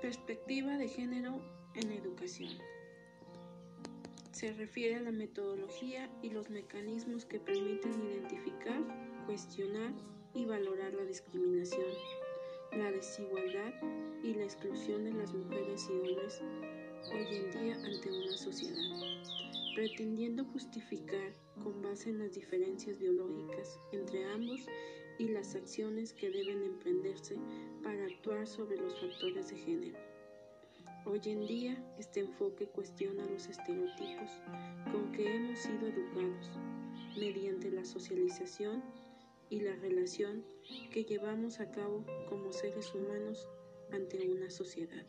Perspectiva de género en educación. Se refiere a la metodología y los mecanismos que permiten identificar, cuestionar y valorar la discriminación, la desigualdad y la exclusión de las mujeres y hombres hoy en día ante una sociedad, pretendiendo justificar con base en las diferencias biológicas entre ambos y las acciones que deben emprenderse para actuar sobre los factores de género. Hoy en día este enfoque cuestiona los estereotipos con que hemos sido educados mediante la socialización y la relación que llevamos a cabo como seres humanos ante una sociedad.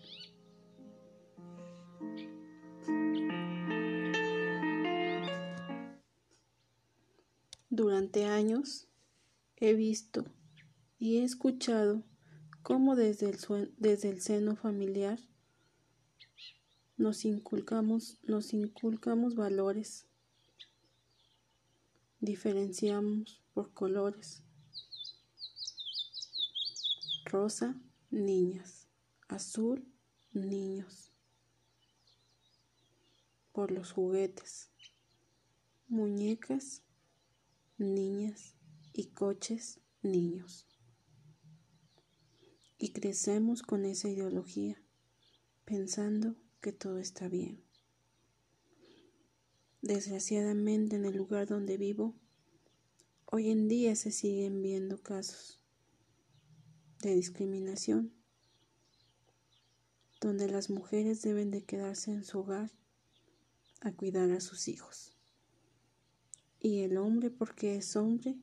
Durante años he visto y he escuchado cómo desde el, desde el seno familiar nos inculcamos, nos inculcamos valores, diferenciamos por colores. Rosa, niñas. Azul, niños. Por los juguetes. Muñecas, niñas y coches, niños. Y crecemos con esa ideología, pensando que todo está bien. Desgraciadamente en el lugar donde vivo, hoy en día se siguen viendo casos de discriminación, donde las mujeres deben de quedarse en su hogar a cuidar a sus hijos. Y el hombre, porque es hombre,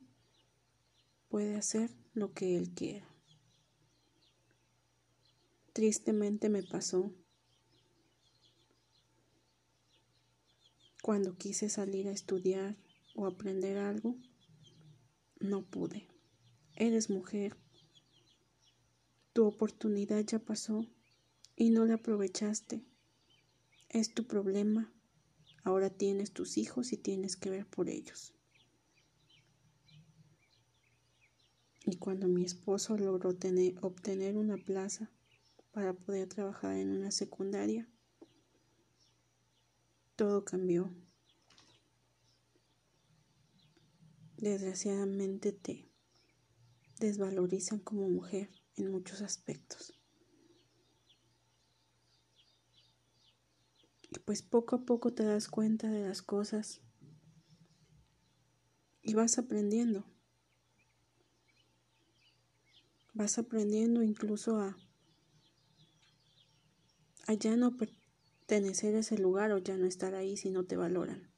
puede hacer lo que él quiera. Tristemente me pasó cuando quise salir a estudiar o aprender algo, no pude. Eres mujer. Tu oportunidad ya pasó y no la aprovechaste. Es tu problema. Ahora tienes tus hijos y tienes que ver por ellos. Y cuando mi esposo logró tener, obtener una plaza para poder trabajar en una secundaria, todo cambió. Desgraciadamente te desvalorizan como mujer en muchos aspectos. Y pues poco a poco te das cuenta de las cosas y vas aprendiendo. Vas aprendiendo incluso a, ya no pertenecer a ese lugar o ya no estar ahí si no te valoran.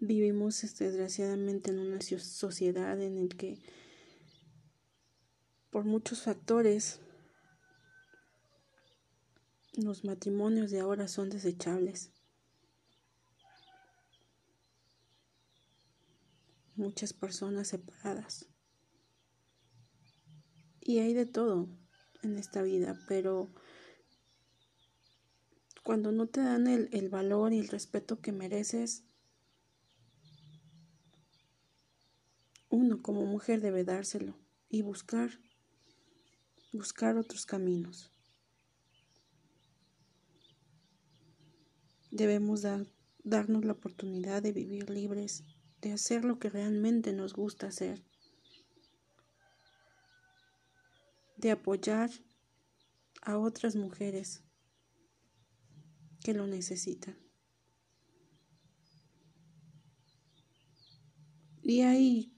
Vivimos desgraciadamente en una sociedad en la que por muchos factores los matrimonios de ahora son desechables. Muchas personas separadas. Y hay de todo en esta vida, pero cuando no te dan el, el valor y el respeto que mereces, uno como mujer debe dárselo y buscar, buscar otros caminos. Debemos darnos la oportunidad de vivir libres, de hacer lo que realmente nos gusta hacer, de apoyar a otras mujeres que lo necesitan. Y hay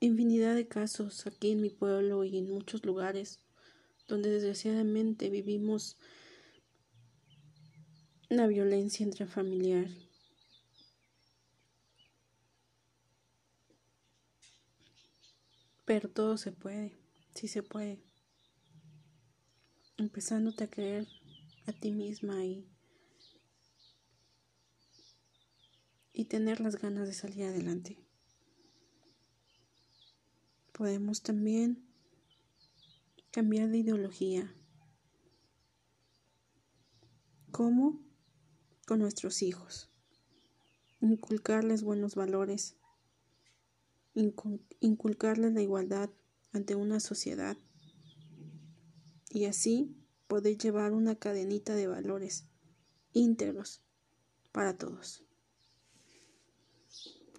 infinidad de casos aquí en mi pueblo y en muchos lugares donde desgraciadamente vivimos una violencia intrafamiliar. Pero todo se puede, sí se puede. Empezándote a creer a ti misma y, y tener las ganas de salir adelante podemos también cambiar de ideología. ¿Cómo? Con nuestros hijos. Inculcarles buenos valores. Inculcarles la igualdad ante una sociedad y así poder llevar una cadenita de valores íntegros para todos.